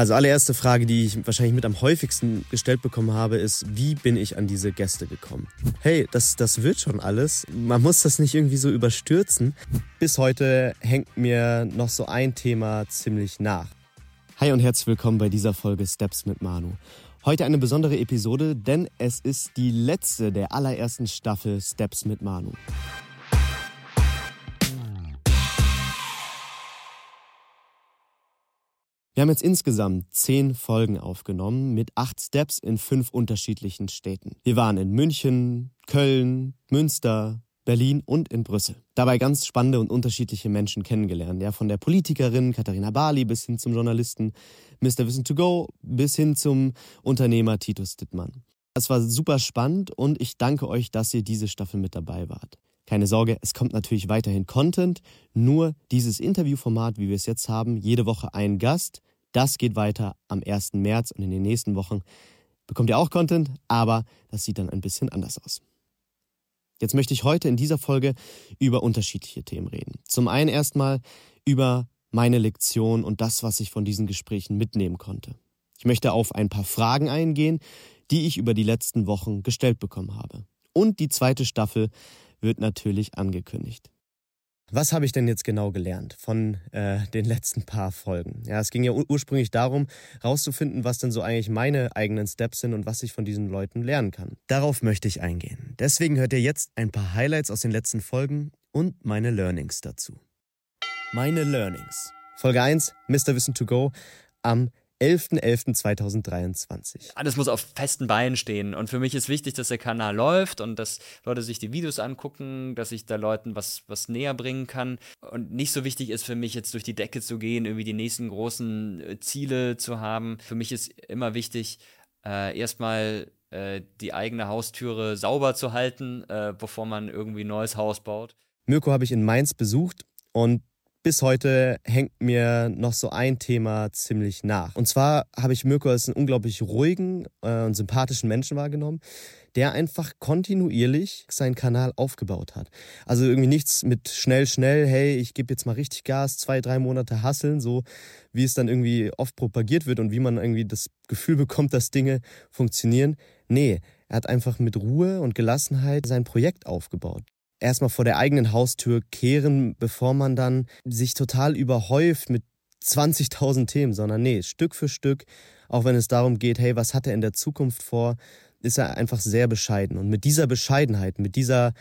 Also allererste Frage, die ich wahrscheinlich mit am häufigsten gestellt bekommen habe, ist, wie bin ich an diese Gäste gekommen? Hey, das, das wird schon alles. Man muss das nicht irgendwie so überstürzen. Bis heute hängt mir noch so ein Thema ziemlich nach. Hi und herzlich willkommen bei dieser Folge Steps mit Manu. Heute eine besondere Episode, denn es ist die letzte der allerersten Staffel Steps mit Manu. Wir haben jetzt insgesamt zehn Folgen aufgenommen mit acht Steps in fünf unterschiedlichen Städten. Wir waren in München, Köln, Münster, Berlin und in Brüssel. Dabei ganz spannende und unterschiedliche Menschen kennengelernt. Ja, von der Politikerin Katharina Bali bis hin zum Journalisten Mr. Wissen to Go bis hin zum Unternehmer Titus Dittmann. Es war super spannend und ich danke euch, dass ihr diese Staffel mit dabei wart. Keine Sorge, es kommt natürlich weiterhin Content, nur dieses Interviewformat, wie wir es jetzt haben, jede Woche ein Gast. Das geht weiter am 1. März und in den nächsten Wochen bekommt ihr auch Content, aber das sieht dann ein bisschen anders aus. Jetzt möchte ich heute in dieser Folge über unterschiedliche Themen reden. Zum einen erstmal über meine Lektion und das, was ich von diesen Gesprächen mitnehmen konnte. Ich möchte auf ein paar Fragen eingehen, die ich über die letzten Wochen gestellt bekommen habe. Und die zweite Staffel wird natürlich angekündigt. Was habe ich denn jetzt genau gelernt von äh, den letzten paar Folgen? Ja, es ging ja ursprünglich darum, herauszufinden, was denn so eigentlich meine eigenen Steps sind und was ich von diesen Leuten lernen kann. Darauf möchte ich eingehen. Deswegen hört ihr jetzt ein paar Highlights aus den letzten Folgen und meine Learnings dazu. Meine Learnings. Folge 1, Mr. Wissen to Go am 11.11.2023. Alles muss auf festen Beinen stehen. Und für mich ist wichtig, dass der Kanal läuft und dass Leute sich die Videos angucken, dass ich da Leuten was, was näher bringen kann. Und nicht so wichtig ist für mich jetzt durch die Decke zu gehen, irgendwie die nächsten großen äh, Ziele zu haben. Für mich ist immer wichtig, äh, erstmal äh, die eigene Haustüre sauber zu halten, äh, bevor man irgendwie ein neues Haus baut. Mirko habe ich in Mainz besucht und bis heute hängt mir noch so ein Thema ziemlich nach. Und zwar habe ich Mirko als einen unglaublich ruhigen äh, und sympathischen Menschen wahrgenommen, der einfach kontinuierlich seinen Kanal aufgebaut hat. Also irgendwie nichts mit schnell, schnell, hey, ich gebe jetzt mal richtig Gas, zwei, drei Monate hasseln, so wie es dann irgendwie oft propagiert wird und wie man irgendwie das Gefühl bekommt, dass Dinge funktionieren. Nee, er hat einfach mit Ruhe und Gelassenheit sein Projekt aufgebaut erstmal vor der eigenen Haustür kehren, bevor man dann sich total überhäuft mit 20.000 Themen, sondern nee, Stück für Stück, auch wenn es darum geht, hey, was hat er in der Zukunft vor, ist er einfach sehr bescheiden. Und mit dieser Bescheidenheit, mit dieser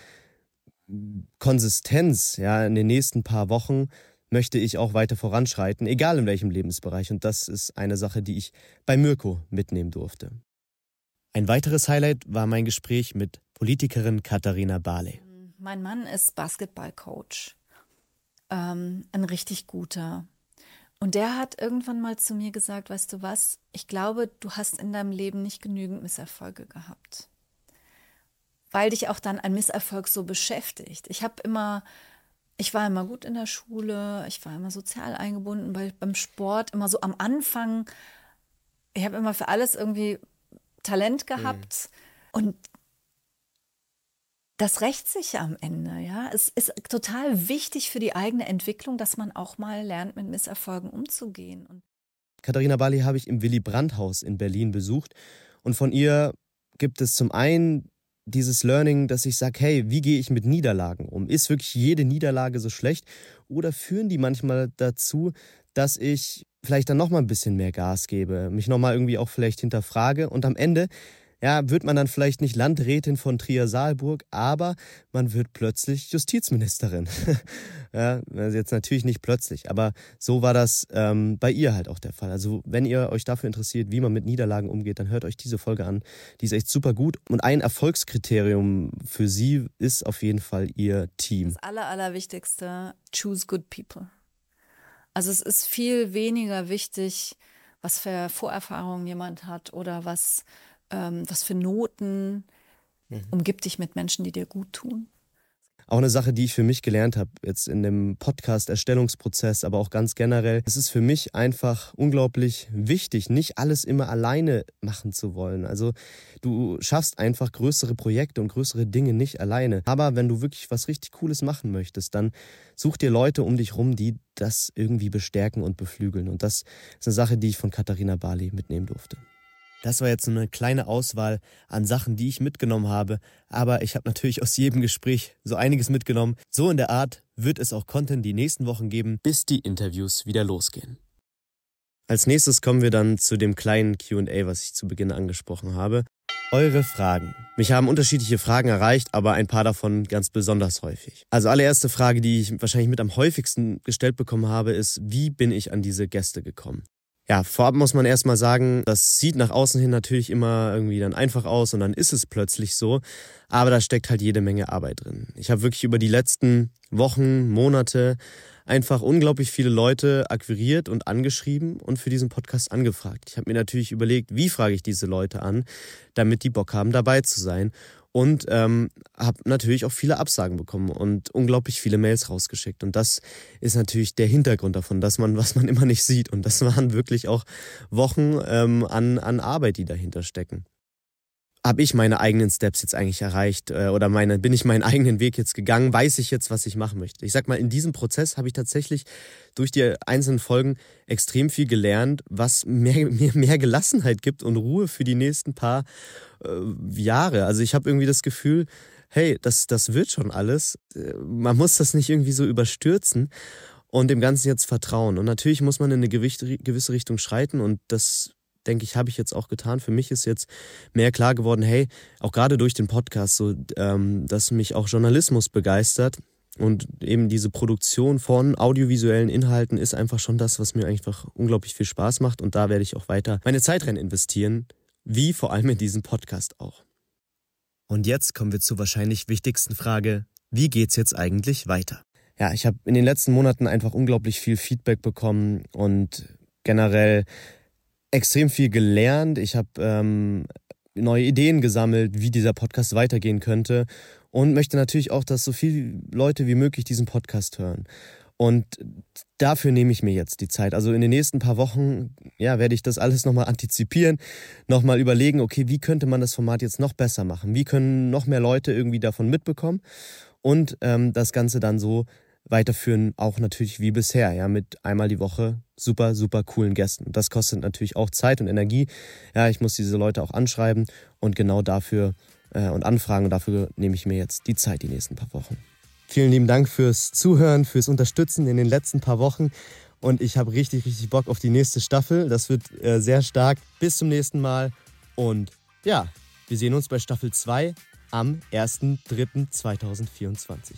Konsistenz, ja, in den nächsten paar Wochen möchte ich auch weiter voranschreiten, egal in welchem Lebensbereich. Und das ist eine Sache, die ich bei Mirko mitnehmen durfte. Ein weiteres Highlight war mein Gespräch mit Politikerin Katharina Barley. Mein Mann ist Basketballcoach. Ähm, ein richtig guter. Und der hat irgendwann mal zu mir gesagt, weißt du was, ich glaube, du hast in deinem Leben nicht genügend Misserfolge gehabt. Weil dich auch dann ein Misserfolg so beschäftigt. Ich habe immer, ich war immer gut in der Schule, ich war immer sozial eingebunden, bei, beim Sport immer so am Anfang, ich habe immer für alles irgendwie Talent gehabt. Mhm. Und das rächt sich am Ende, ja. Es ist total wichtig für die eigene Entwicklung, dass man auch mal lernt, mit Misserfolgen umzugehen. Und Katharina Bali habe ich im Willy Brandt Haus in Berlin besucht und von ihr gibt es zum einen dieses Learning, dass ich sage, hey, wie gehe ich mit Niederlagen um? Ist wirklich jede Niederlage so schlecht oder führen die manchmal dazu, dass ich vielleicht dann noch mal ein bisschen mehr Gas gebe, mich noch mal irgendwie auch vielleicht hinterfrage und am Ende ja, wird man dann vielleicht nicht Landrätin von Trier-Saalburg, aber man wird plötzlich Justizministerin. ja, also jetzt natürlich nicht plötzlich, aber so war das ähm, bei ihr halt auch der Fall. Also wenn ihr euch dafür interessiert, wie man mit Niederlagen umgeht, dann hört euch diese Folge an. Die ist echt super gut. Und ein Erfolgskriterium für sie ist auf jeden Fall ihr Team. Das Aller, Allerwichtigste, choose good people. Also es ist viel weniger wichtig, was für Vorerfahrungen jemand hat oder was ähm, was für Noten. Mhm. Umgib dich mit Menschen, die dir gut tun. Auch eine Sache, die ich für mich gelernt habe, jetzt in dem Podcast-Erstellungsprozess, aber auch ganz generell. Es ist für mich einfach unglaublich wichtig, nicht alles immer alleine machen zu wollen. Also du schaffst einfach größere Projekte und größere Dinge nicht alleine. Aber wenn du wirklich was richtig Cooles machen möchtest, dann such dir Leute um dich rum, die das irgendwie bestärken und beflügeln. Und das ist eine Sache, die ich von Katharina Barley mitnehmen durfte. Das war jetzt so eine kleine Auswahl an Sachen, die ich mitgenommen habe, aber ich habe natürlich aus jedem Gespräch so einiges mitgenommen. So in der Art wird es auch Content die nächsten Wochen geben, bis die Interviews wieder losgehen. Als nächstes kommen wir dann zu dem kleinen QA, was ich zu Beginn angesprochen habe. Eure Fragen. Mich haben unterschiedliche Fragen erreicht, aber ein paar davon ganz besonders häufig. Also allererste Frage, die ich wahrscheinlich mit am häufigsten gestellt bekommen habe, ist, wie bin ich an diese Gäste gekommen? Ja, vorab muss man erstmal sagen, das sieht nach außen hin natürlich immer irgendwie dann einfach aus und dann ist es plötzlich so. Aber da steckt halt jede Menge Arbeit drin. Ich habe wirklich über die letzten Wochen, Monate einfach unglaublich viele Leute akquiriert und angeschrieben und für diesen Podcast angefragt. Ich habe mir natürlich überlegt, wie frage ich diese Leute an, damit die Bock haben, dabei zu sein und ähm, habe natürlich auch viele Absagen bekommen und unglaublich viele Mails rausgeschickt. Und das ist natürlich der Hintergrund davon, dass man, was man immer nicht sieht. Und das waren wirklich auch Wochen ähm, an, an Arbeit, die dahinter stecken habe ich meine eigenen Steps jetzt eigentlich erreicht äh, oder meine, bin ich meinen eigenen Weg jetzt gegangen, weiß ich jetzt, was ich machen möchte. Ich sag mal, in diesem Prozess habe ich tatsächlich durch die einzelnen Folgen extrem viel gelernt, was mir mehr, mehr Gelassenheit gibt und Ruhe für die nächsten paar äh, Jahre. Also ich habe irgendwie das Gefühl, hey, das, das wird schon alles. Äh, man muss das nicht irgendwie so überstürzen und dem Ganzen jetzt vertrauen. Und natürlich muss man in eine gewisse Richtung schreiten und das denke ich, habe ich jetzt auch getan. Für mich ist jetzt mehr klar geworden, hey, auch gerade durch den Podcast, so, ähm, dass mich auch Journalismus begeistert. Und eben diese Produktion von audiovisuellen Inhalten ist einfach schon das, was mir einfach unglaublich viel Spaß macht. Und da werde ich auch weiter meine Zeit rein investieren, wie vor allem in diesem Podcast auch. Und jetzt kommen wir zur wahrscheinlich wichtigsten Frage. Wie geht's jetzt eigentlich weiter? Ja, ich habe in den letzten Monaten einfach unglaublich viel Feedback bekommen und generell extrem viel gelernt. Ich habe ähm, neue Ideen gesammelt, wie dieser Podcast weitergehen könnte und möchte natürlich auch, dass so viele Leute wie möglich diesen Podcast hören. Und dafür nehme ich mir jetzt die Zeit. Also in den nächsten paar Wochen, ja, werde ich das alles nochmal antizipieren, nochmal überlegen, okay, wie könnte man das Format jetzt noch besser machen? Wie können noch mehr Leute irgendwie davon mitbekommen? Und ähm, das Ganze dann so weiterführen, auch natürlich wie bisher, ja, mit einmal die Woche super, super coolen Gästen. Das kostet natürlich auch Zeit und Energie. Ja, ich muss diese Leute auch anschreiben und genau dafür äh, und anfragen und dafür nehme ich mir jetzt die Zeit die nächsten paar Wochen. Vielen lieben Dank fürs Zuhören, fürs Unterstützen in den letzten paar Wochen und ich habe richtig, richtig Bock auf die nächste Staffel. Das wird äh, sehr stark. Bis zum nächsten Mal und ja, wir sehen uns bei Staffel 2 am 1.3.2024.